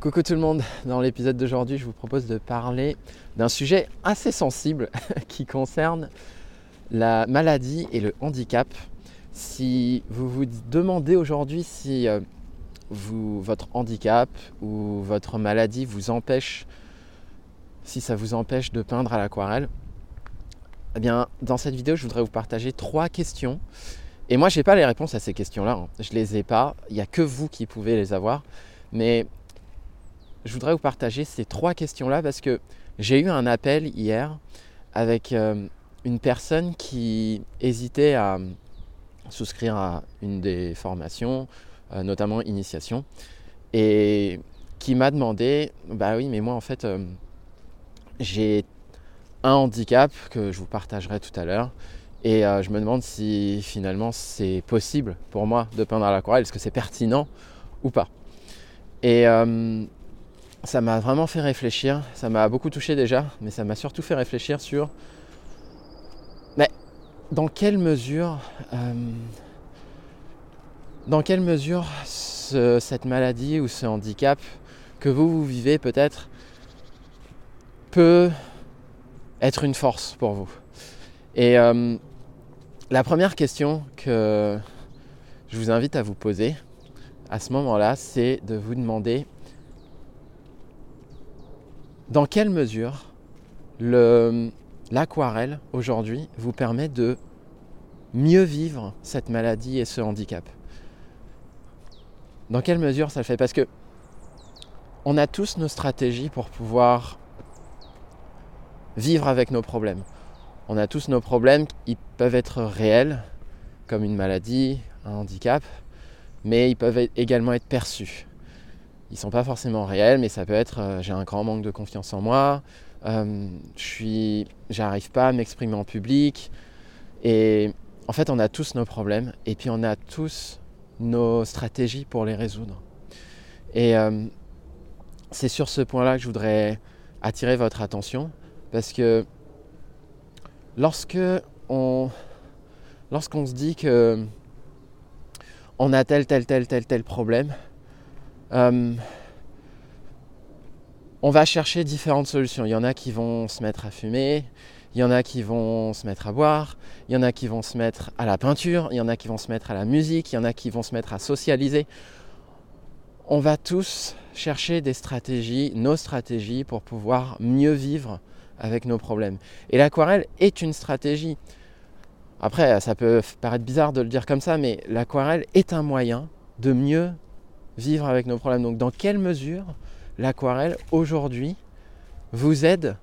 Coucou tout le monde, dans l'épisode d'aujourd'hui je vous propose de parler d'un sujet assez sensible qui concerne la maladie et le handicap. Si vous vous demandez aujourd'hui si euh, vous, votre handicap ou votre maladie vous empêche, si ça vous empêche de peindre à l'aquarelle, eh bien dans cette vidéo je voudrais vous partager trois questions. Et moi je n'ai pas les réponses à ces questions-là, hein. je les ai pas, il n'y a que vous qui pouvez les avoir. Mais je voudrais vous partager ces trois questions-là parce que j'ai eu un appel hier avec euh, une personne qui hésitait à souscrire à une des formations, euh, notamment initiation, et qui m'a demandé, bah oui, mais moi en fait, euh, j'ai un handicap que je vous partagerai tout à l'heure, et je me demande si finalement c'est possible pour moi de peindre à l'aquarelle, est-ce que c'est pertinent ou pas? Ça m'a vraiment fait réfléchir. Ça m'a beaucoup touché déjà, mais ça m'a surtout fait réfléchir sur mais dans quelle mesure, euh, dans quelle mesure cette maladie ou ce handicap que vous, vous vivez peut-être peut être une force pour vous? Et euh, la première question que je vous invite à vous poser à ce moment-là, c'est de vous demander dans quelle mesure l'aquarelle aujourd'hui vous permet de mieux vivre cette maladie et ce handicap? Dans quelle mesure ça le fait? Parce que on a tous nos stratégies pour pouvoir vivre avec nos problèmes. On a tous nos problèmes, ils peuvent être réels, comme une maladie, un handicap, mais ils peuvent également être perçus ils sont pas forcément réels, mais ça peut être euh, j'ai un grand manque de confiance en moi, euh, je j'arrive pas à m'exprimer en public. Et en fait, on a tous nos problèmes et puis on a tous nos stratégies pour les résoudre. Et euh, c'est sur ce point-là que je voudrais attirer votre attention parce que lorsque on, lorsqu'on se dit que on a tel, tel, tel, tel, tel problème, euh, on va chercher différentes solutions. Il y en a qui vont se mettre à fumer, il y en a qui vont se mettre à boire, il y en a qui vont se mettre à la peinture, il y en a qui vont se mettre à la musique, il y en a qui vont se mettre à socialiser. On va tous chercher des stratégies, nos stratégies pour pouvoir mieux vivre avec nos problèmes. Et l'aquarelle est une stratégie. Après, ça peut paraître bizarre de le dire comme ça, mais l'aquarelle est un moyen de mieux vivre avec nos problèmes. Donc dans quelle mesure l'aquarelle aujourd'hui vous aide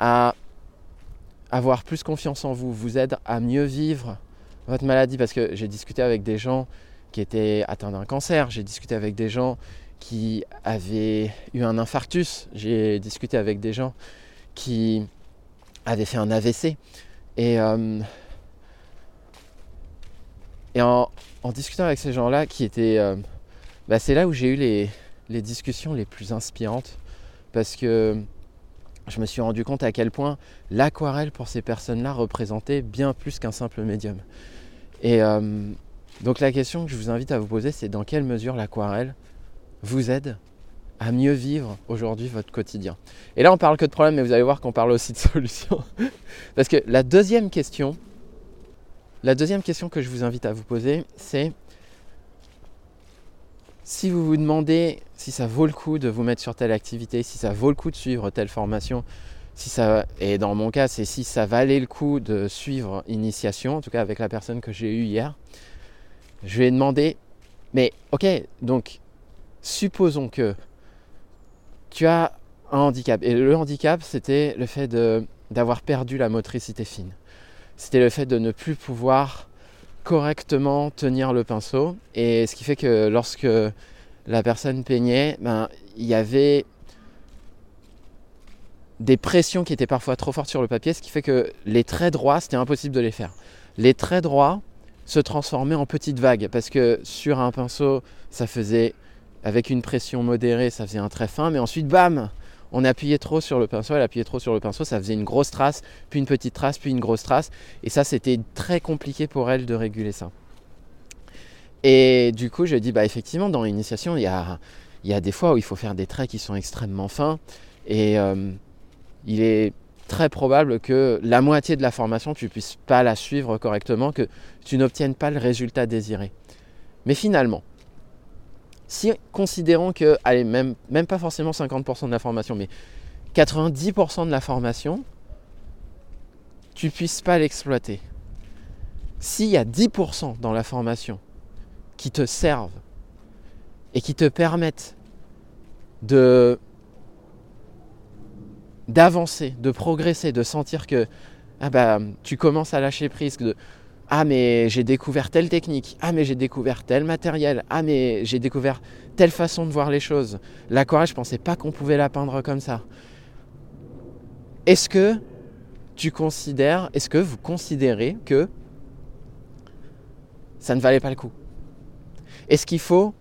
à avoir plus confiance en vous, vous aide à mieux vivre votre maladie? Parce que j'ai discuté avec des gens qui étaient atteints d'un cancer, j'ai discuté avec des gens qui avaient eu un infarctus, j'ai discuté avec des gens qui avaient fait un AVC. Et, euh, en, discutant avec ces gens-là qui étaient euh, bah, c'est là où j'ai eu les, discussions les plus inspirantes parce que je me suis rendu compte à quel point l'aquarelle pour ces personnes-là représentait bien plus qu'un simple médium. Et euh, donc la question que je vous invite à vous poser, c'est dans quelle mesure l'aquarelle vous aide à mieux vivre aujourd'hui votre quotidien? Et là, on parle que de problèmes, mais vous allez voir qu'on parle aussi de solutions. Parce que la deuxième question, la deuxième question que je vous invite à vous poser, c'est si vous vous demandez si ça vaut le coup de vous mettre sur telle activité, si ça vaut le coup de suivre telle formation, si ça, et dans mon cas, c'est si ça valait le coup de suivre initiation, en tout cas avec la personne que j'ai eue hier, je lui ai demandé, mais ok, donc supposons que tu as un handicap. Et le handicap, c'était le fait d'avoir perdu la motricité fine. C'était le fait de ne plus pouvoir correctement tenir le pinceau. Et ce qui fait que lorsque la personne peignait, ben, il y avait des pressions qui étaient parfois trop fortes sur le papier, ce qui fait que les traits droits, c'était impossible de les faire. Les traits droits se transformaient en petites vagues, parce que sur un pinceau, ça faisait, avec une pression modérée, ça faisait un trait fin, mais ensuite, bam, on appuyait trop sur le pinceau, elle appuyait trop sur le pinceau, ça faisait une grosse trace, puis une petite trace, puis une grosse trace. Et ça, c'était très compliqué pour elle de réguler ça. Et du coup, je dis, bah effectivement, dans l'initiation, il y a, il y a des fois où il faut faire des traits qui sont extrêmement fins et euh, il est très probable que la moitié de la formation, tu ne puisses pas la suivre correctement, que tu n'obtiennes pas le résultat désiré. Mais finalement, si considérons que, allez, même, même pas forcément 50% de la formation, mais 90% de la formation, tu puisses pas l'exploiter. S'il y a 10% dans la formation qui te servent et qui te permettent de d'avancer, de progresser, de sentir que ah bah, tu commences à lâcher prise, de ah mais j'ai découvert telle technique, ah mais j'ai découvert tel matériel, ah mais j'ai découvert telle façon de voir les choses. L'aquarelle, je pensais pas qu'on pouvait la peindre comme ça. Est-ce que tu considères, est-ce que vous considérez que ça ne valait pas le coup? Est-ce qu'il faut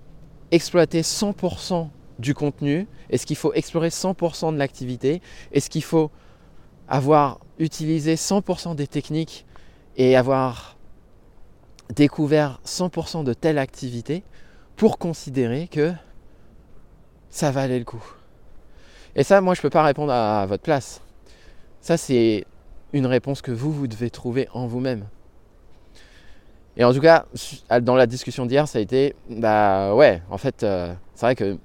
exploiter 100% du contenu? Est-ce qu'il faut explorer 100% de l'activité? Est-ce qu'il faut avoir utilisé 100% des techniques et avoir découvert 100% de telle activité pour considérer que ça valait le coup Et ça, moi, je ne peux pas répondre à votre place. Ça, c'est une réponse que vous, vous devez trouver en vous-même. Et en tout cas, dans la discussion d'hier, ça a été, bah ouais, en fait, euh, c'est vrai que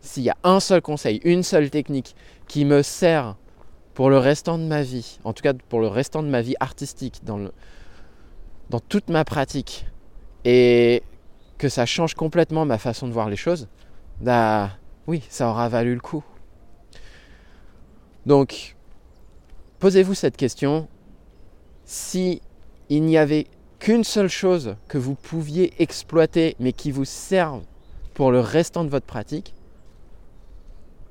s'il y a un seul conseil, une seule technique qui me sert pour le restant de ma vie, en tout cas pour le restant de ma vie artistique, dans, le, dans toute ma pratique, et que ça change complètement ma façon de voir les choses, bah oui, ça aura valu le coup. Donc, posez-vous cette question. Si il n'y avait qu'une seule chose que vous pouviez exploiter, mais qui vous serve pour le restant de votre pratique,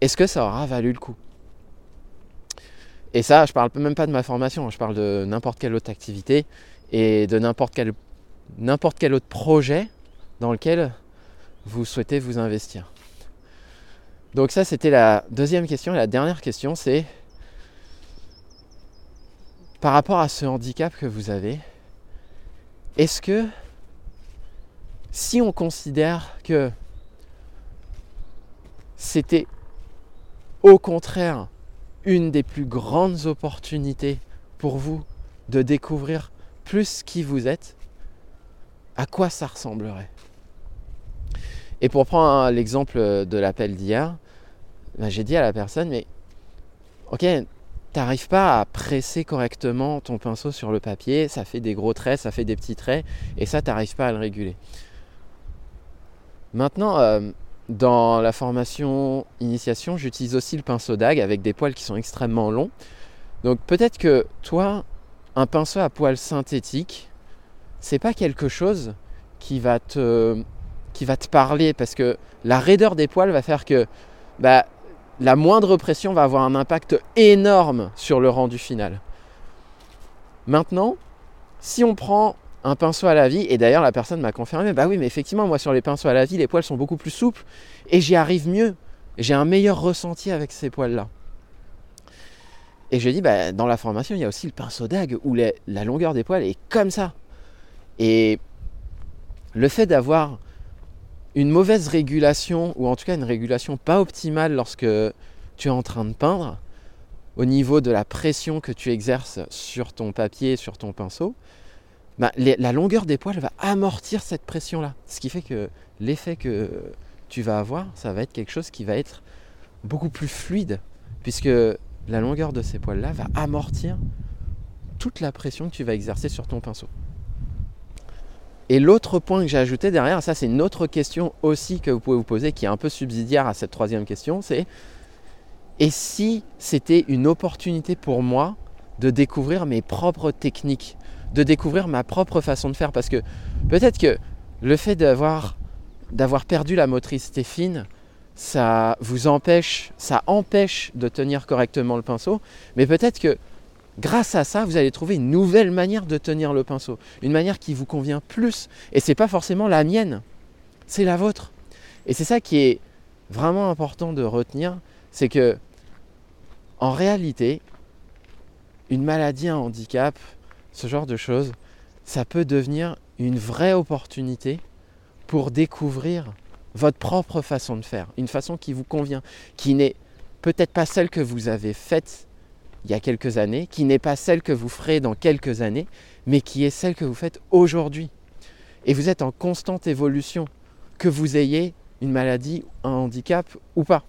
est-ce que ça aura valu le coup? Et ça, je parle même pas de ma formation, je parle de n'importe quelle autre activité et de n'importe quel, autre projet dans lequel vous souhaitez vous investir. Donc ça, c'était la deuxième question. La dernière question, c'est par rapport à ce handicap que vous avez, est-ce que si on considère que c'était au contraire une des plus grandes opportunités pour vous de découvrir plus qui vous êtes, à quoi ça ressemblerait Et pour prendre l'exemple de l'appel d'hier, ben, j'ai dit à la personne, mais ok, t'arrives pas à presser correctement ton pinceau sur le papier, ça fait des gros traits, ça fait des petits traits, et ça, t'arrives pas à le réguler. Maintenant, euh, dans la formation initiation, j'utilise aussi le pinceau d'ag avec des poils qui sont extrêmement longs. Donc peut-être que toi, un pinceau à poils synthétiques, c'est pas quelque chose qui va te qui va te parler parce que la raideur des poils va faire que bah, la moindre pression va avoir un impact énorme sur le rendu final. Maintenant, si on prend un pinceau à la vie, et d'ailleurs la personne m'a confirmé, bah oui, mais effectivement, moi sur les pinceaux à la vie, les poils sont beaucoup plus souples et j'y arrive mieux. J'ai un meilleur ressenti avec ces poils-là. Et je dis, bah, dans la formation, il y a aussi le pinceau d'ag où la longueur des poils est comme ça. Et le fait d'avoir une mauvaise régulation, ou en tout cas une régulation pas optimale lorsque tu es en train de peindre, au niveau de la pression que tu exerces sur ton papier, sur ton pinceau, bah, la longueur des poils va amortir cette pression-là. Ce qui fait que l'effet que tu vas avoir, ça va être quelque chose qui va être beaucoup plus fluide, puisque la longueur de ces poils-là va amortir toute la pression que tu vas exercer sur ton pinceau. Et l'autre point que j'ai ajouté derrière, ça c'est une autre question aussi que vous pouvez vous poser, qui est un peu subsidiaire à cette troisième question, c'est et si c'était une opportunité pour moi de découvrir mes propres techniques de découvrir ma propre façon de faire? Parce que peut-être que le fait d'avoir, d'avoir perdu la motricité fine, ça vous empêche, ça empêche de tenir correctement le pinceau. Mais peut-être que grâce à ça, vous allez trouver une nouvelle manière de tenir le pinceau. Une manière qui vous convient plus. Et ce n'est pas forcément la mienne, c'est la vôtre. Et c'est ça qui est vraiment important de retenir, c'est que en réalité, une maladie, un handicap, ce genre de choses, ça peut devenir une vraie opportunité pour découvrir votre propre façon de faire, une façon qui vous convient, qui n'est peut-être pas celle que vous avez faite il y a quelques années, qui n'est pas celle que vous ferez dans quelques années, mais qui est celle que vous faites aujourd'hui. Et vous êtes en constante évolution, que vous ayez une maladie, un handicap ou pas.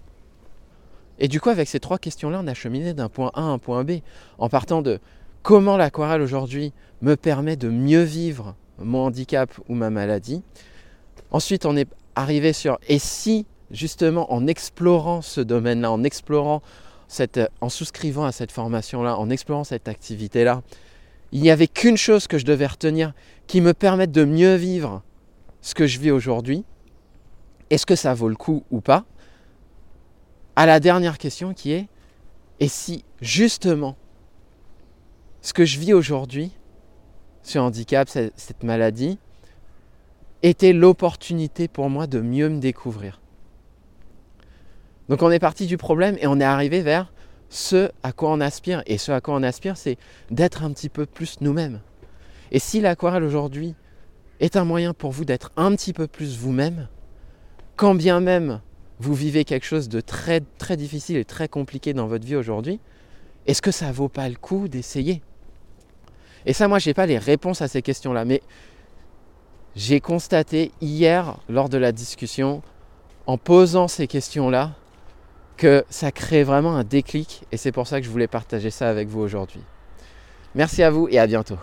Et du coup, avec ces trois questions-là, on a cheminé d'un point A à un point B, en partant de comment l'aquarelle aujourd'hui me permet de mieux vivre mon handicap ou ma maladie. Ensuite, on est arrivé sur et si justement en explorant ce domaine-là, en explorant cette, en souscrivant à cette formation-là, en explorant cette activité-là, il n'y avait qu'une chose que je devais retenir qui me permette de mieux vivre ce que je vis aujourd'hui. Est-ce que ça vaut le coup ou pas? À la dernière question qui est, et si justement ce que je vis aujourd'hui, ce handicap, cette maladie, était l'opportunité pour moi de mieux me découvrir. Donc on est parti du problème et on est arrivé vers ce à quoi on aspire. Et ce à quoi on aspire, c'est d'être un petit peu plus nous-mêmes. Et si l'aquarelle aujourd'hui est un moyen pour vous d'être un petit peu plus vous-même, quand bien même vous vivez quelque chose de très très difficile et très compliqué dans votre vie aujourd'hui, est-ce que ça vaut pas le coup d'essayer? Et ça, moi, je n'ai pas les réponses à ces questions-là, mais j'ai constaté hier, lors de la discussion, en posant ces questions-là, que ça crée vraiment un déclic et c'est pour ça que je voulais partager ça avec vous aujourd'hui. Merci à vous et à bientôt.